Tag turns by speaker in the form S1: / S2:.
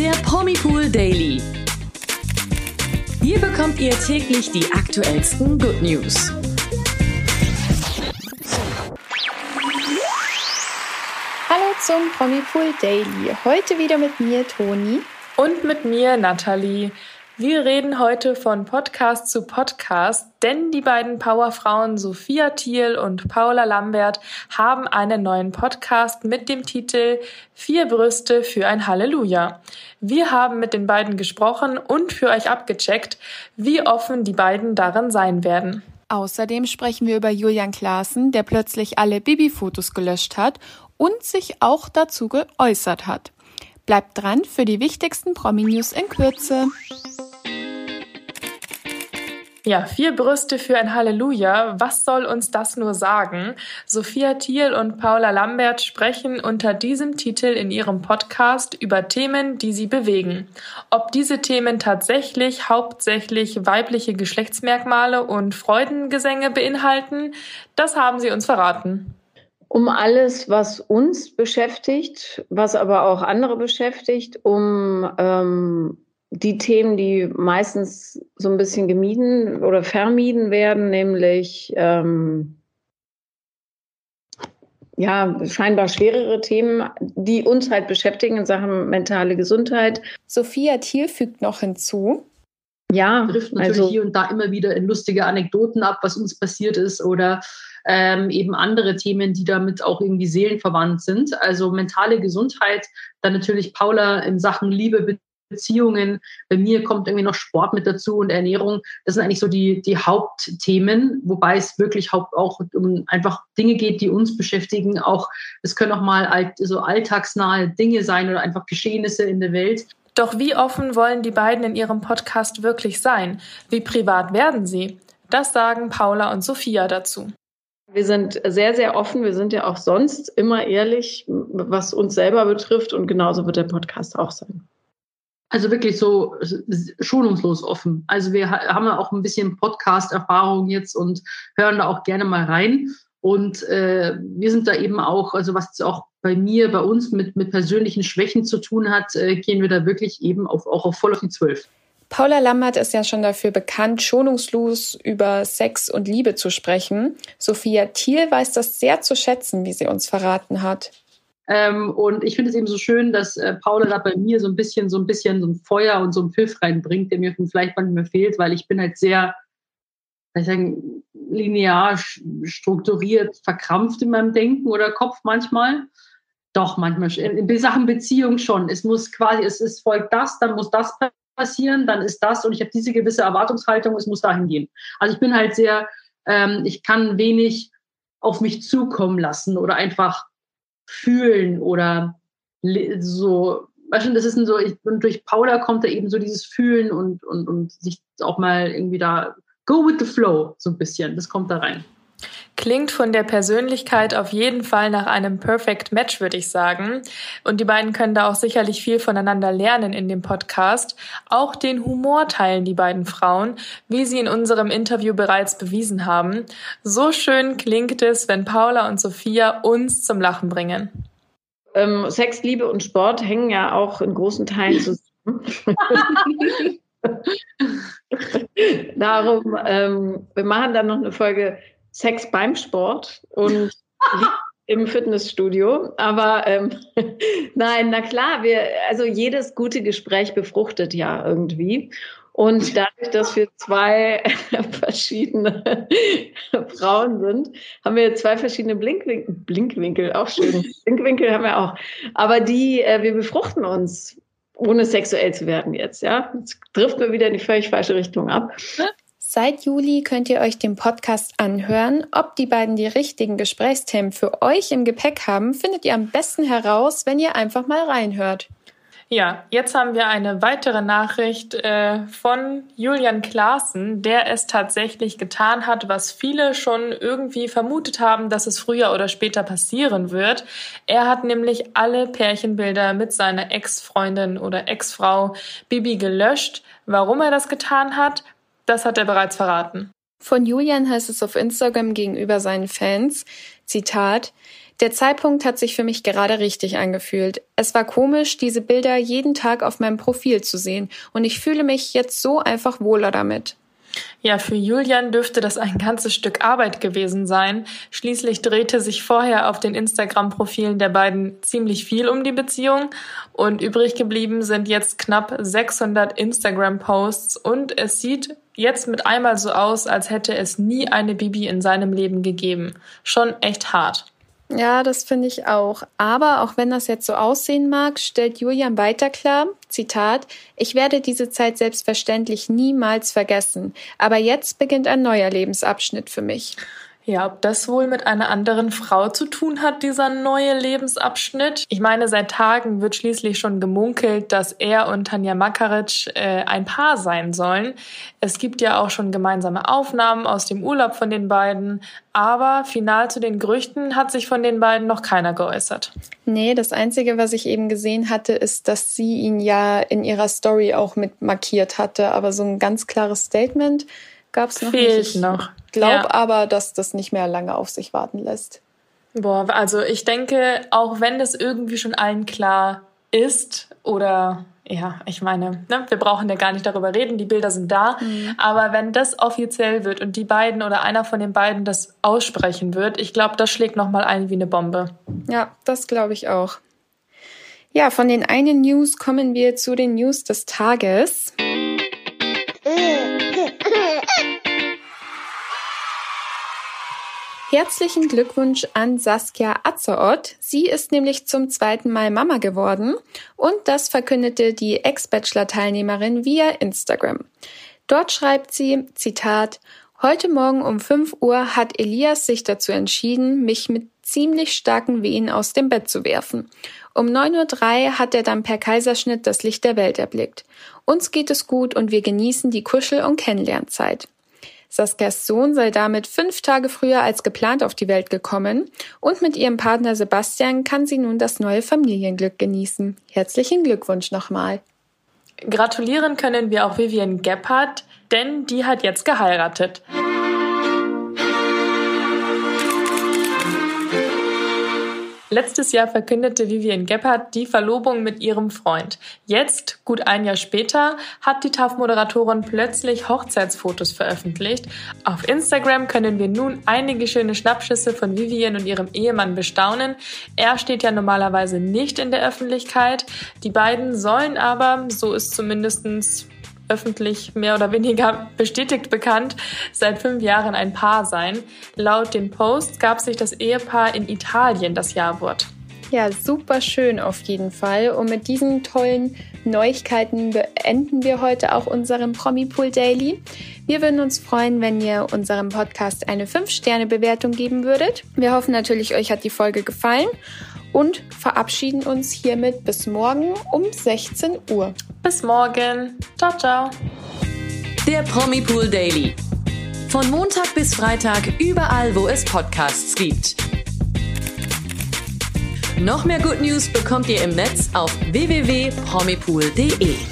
S1: der Promipool Daily. Hier bekommt ihr täglich die aktuellsten Good News.
S2: Hallo zum Promipool Daily. Heute wieder mit mir, Toni.
S3: Und mit mir, Nathalie. Wir reden heute von Podcast zu Podcast, denn die beiden Powerfrauen Sophia Thiel und Paula Lambert haben einen neuen Podcast mit dem Titel Vier Brüste für ein Halleluja. Wir haben mit den beiden gesprochen und für euch abgecheckt, wie offen die beiden darin sein werden.
S2: Außerdem sprechen wir über Julian Klaassen, der plötzlich alle Bibi-Fotos gelöscht hat und sich auch dazu geäußert hat. Bleibt dran für die wichtigsten Promi-News in Kürze.
S3: Ja, vier Brüste für ein Halleluja. Was soll uns das nur sagen? Sophia Thiel und Paula Lambert sprechen unter diesem Titel in ihrem Podcast über Themen, die sie bewegen. Ob diese Themen tatsächlich hauptsächlich weibliche Geschlechtsmerkmale und Freudengesänge beinhalten, das haben sie uns verraten.
S4: Um alles, was uns beschäftigt, was aber auch andere beschäftigt, um ähm, die Themen, die meistens so ein bisschen gemieden oder vermieden werden, nämlich ähm, ja, scheinbar schwerere Themen, die uns halt beschäftigen in Sachen mentale Gesundheit.
S2: Sophia Thiel fügt noch hinzu.
S5: Ja, trifft natürlich also, hier und da immer wieder in lustige Anekdoten ab, was uns passiert ist oder ähm, eben andere Themen, die damit auch irgendwie seelenverwandt sind. Also mentale Gesundheit, dann natürlich Paula in Sachen Liebe, Beziehungen. Bei mir kommt irgendwie noch Sport mit dazu und Ernährung. Das sind eigentlich so die, die Hauptthemen, wobei es wirklich auch um einfach Dinge geht, die uns beschäftigen. Auch es können auch mal alt, so alltagsnahe Dinge sein oder einfach Geschehnisse in der Welt.
S3: Doch wie offen wollen die beiden in ihrem Podcast wirklich sein? Wie privat werden sie? Das sagen Paula und Sophia dazu.
S4: Wir sind sehr, sehr offen. Wir sind ja auch sonst immer ehrlich, was uns selber betrifft. Und genauso wird der Podcast auch sein.
S5: Also wirklich so schonungslos offen. Also wir haben ja auch ein bisschen Podcast-Erfahrung jetzt und hören da auch gerne mal rein. Und äh, wir sind da eben auch, also was auch bei mir, bei uns mit, mit persönlichen Schwächen zu tun hat, äh, gehen wir da wirklich eben auf, auch auf voll auf die Zwölf.
S2: Paula Lammert ist ja schon dafür bekannt, schonungslos über Sex und Liebe zu sprechen. Sophia Thiel weiß das sehr zu schätzen, wie sie uns verraten hat.
S5: Ähm, und ich finde es eben so schön, dass äh, Paula da bei mir so ein bisschen, so ein bisschen so ein Feuer und so ein Pfiff reinbringt, der mir vielleicht manchmal fehlt, weil ich bin halt sehr, ich sagen, linear strukturiert, verkrampft in meinem Denken oder Kopf manchmal. Doch, manchmal in Sachen Beziehung schon. Es muss quasi, es ist folgt das, dann muss das passieren, dann ist das und ich habe diese gewisse Erwartungshaltung, es muss dahin gehen. Also ich bin halt sehr, ähm, ich kann wenig auf mich zukommen lassen oder einfach fühlen oder so, weißt du, das ist so, ich, und durch Paula kommt da eben so dieses Fühlen und, und, und sich auch mal irgendwie da, go with the flow, so ein bisschen, das kommt da rein.
S3: Klingt von der Persönlichkeit auf jeden Fall nach einem Perfect Match, würde ich sagen. Und die beiden können da auch sicherlich viel voneinander lernen in dem Podcast. Auch den Humor teilen die beiden Frauen, wie sie in unserem Interview bereits bewiesen haben. So schön klingt es, wenn Paula und Sophia uns zum Lachen bringen.
S4: Ähm, Sex, Liebe und Sport hängen ja auch in großen Teilen zusammen. Darum, ähm, wir machen dann noch eine Folge Sex beim Sport und im Fitnessstudio. Aber ähm, nein, na klar, wir, also jedes gute Gespräch befruchtet ja irgendwie. Und dadurch, dass wir zwei verschiedene Frauen sind, haben wir zwei verschiedene Blinkwinkel, Blinkwinkel, auch schön. Blinkwinkel haben wir auch. Aber die, äh, wir befruchten uns, ohne sexuell zu werden jetzt, ja. Jetzt trifft mir wieder in die völlig falsche Richtung ab.
S2: Seit Juli könnt ihr euch den Podcast anhören. Ob die beiden die richtigen Gesprächsthemen für euch im Gepäck haben, findet ihr am besten heraus, wenn ihr einfach mal reinhört.
S3: Ja, jetzt haben wir eine weitere Nachricht äh, von Julian Klaassen, der es tatsächlich getan hat, was viele schon irgendwie vermutet haben, dass es früher oder später passieren wird. Er hat nämlich alle Pärchenbilder mit seiner Ex-Freundin oder Ex-Frau Bibi gelöscht. Warum er das getan hat, das hat er bereits verraten.
S2: Von Julian heißt es auf Instagram gegenüber seinen Fans, Zitat, Der Zeitpunkt hat sich für mich gerade richtig angefühlt. Es war komisch, diese Bilder jeden Tag auf meinem Profil zu sehen und ich fühle mich jetzt so einfach wohler damit.
S3: Ja, für Julian dürfte das ein ganzes Stück Arbeit gewesen sein. Schließlich drehte sich vorher auf den Instagram-Profilen der beiden ziemlich viel um die Beziehung und übrig geblieben sind jetzt knapp 600 Instagram-Posts und es sieht jetzt mit einmal so aus, als hätte es nie eine Bibi in seinem Leben gegeben. Schon echt hart.
S2: Ja, das finde ich auch. Aber auch wenn das jetzt so aussehen mag, stellt Julian weiter klar, Zitat, ich werde diese Zeit selbstverständlich niemals vergessen, aber jetzt beginnt ein neuer Lebensabschnitt für mich.
S3: Ja, ob das wohl mit einer anderen Frau zu tun hat, dieser neue Lebensabschnitt? Ich meine, seit Tagen wird schließlich schon gemunkelt, dass er und Tanja Makaric äh, ein Paar sein sollen. Es gibt ja auch schon gemeinsame Aufnahmen aus dem Urlaub von den beiden, aber final zu den Gerüchten hat sich von den beiden noch keiner geäußert.
S2: Nee, das Einzige, was ich eben gesehen hatte, ist, dass sie ihn ja in ihrer Story auch mit markiert hatte, aber so ein ganz klares Statement gab es noch
S3: Fehlt
S2: nicht. Ich
S3: noch.
S2: Glaube
S3: Ja.
S2: aber, dass das nicht mehr lange auf sich warten lässt.
S3: Boah, also ich denke, auch wenn das irgendwie schon allen klar ist oder ja, ich meine, ne, wir brauchen ja gar nicht darüber reden, die Bilder sind da, aber wenn das offiziell wird und die beiden oder einer von den beiden das aussprechen wird, ich glaube, das schlägt noch mal ein wie eine Bombe.
S2: Ja, das glaube ich auch. Ja, von den einen News kommen wir zu den News des Tages. Herzlichen Glückwunsch an Saskia Atzeott. Sie ist nämlich zum zweiten Mal Mama geworden und das verkündete die Ex-Bachelor-Teilnehmerin via Instagram. Dort schreibt sie, Zitat, Heute Morgen um 5 Uhr hat Elias sich dazu entschieden, mich mit ziemlich starken Wehen aus dem Bett zu werfen. Um 9.03 Uhr hat er dann per Kaiserschnitt das Licht der Welt erblickt. Uns geht es gut und wir genießen die Kuschel- und Kennenlernzeit. Saskias Sohn sei damit fünf Tage früher als geplant auf die Welt gekommen und mit ihrem Partner Sebastian kann sie nun das neue Familienglück genießen. Herzlichen Glückwunsch nochmal.
S3: Gratulieren können wir auch Vivian Gebhardt, denn die hat jetzt geheiratet. Letztes Jahr verkündete Vivian Gebhardt die Verlobung mit ihrem Freund. Jetzt, gut ein Jahr später, hat die TAF-Moderatorin plötzlich Hochzeitsfotos veröffentlicht. Auf Instagram können wir nun einige schöne Schnappschüsse von Vivian und ihrem Ehemann bestaunen. Er steht ja normalerweise nicht in der Öffentlichkeit. Die beiden sollen aber, so ist zumindestens öffentlich mehr oder weniger bestätigt bekannt, seit fünf Jahren ein Paar sein. Laut dem Post gab sich das Ehepaar in Italien das Jawort.
S2: Ja, super schön auf jeden Fall. Und mit diesen tollen Neuigkeiten beenden wir heute auch unseren Promipool Daily. Wir würden uns freuen, wenn ihr unserem Podcast eine 5-Sterne-Bewertung geben würdet. Wir hoffen natürlich, euch hat die Folge gefallen und verabschieden uns hiermit bis morgen um 16 Uhr.
S3: Bis morgen. Ciao, ciao.
S1: Der Promipool Daily. Von Montag bis Freitag überall, wo es Podcasts gibt. Noch mehr Good News bekommt ihr im Netz auf www.promipool.de.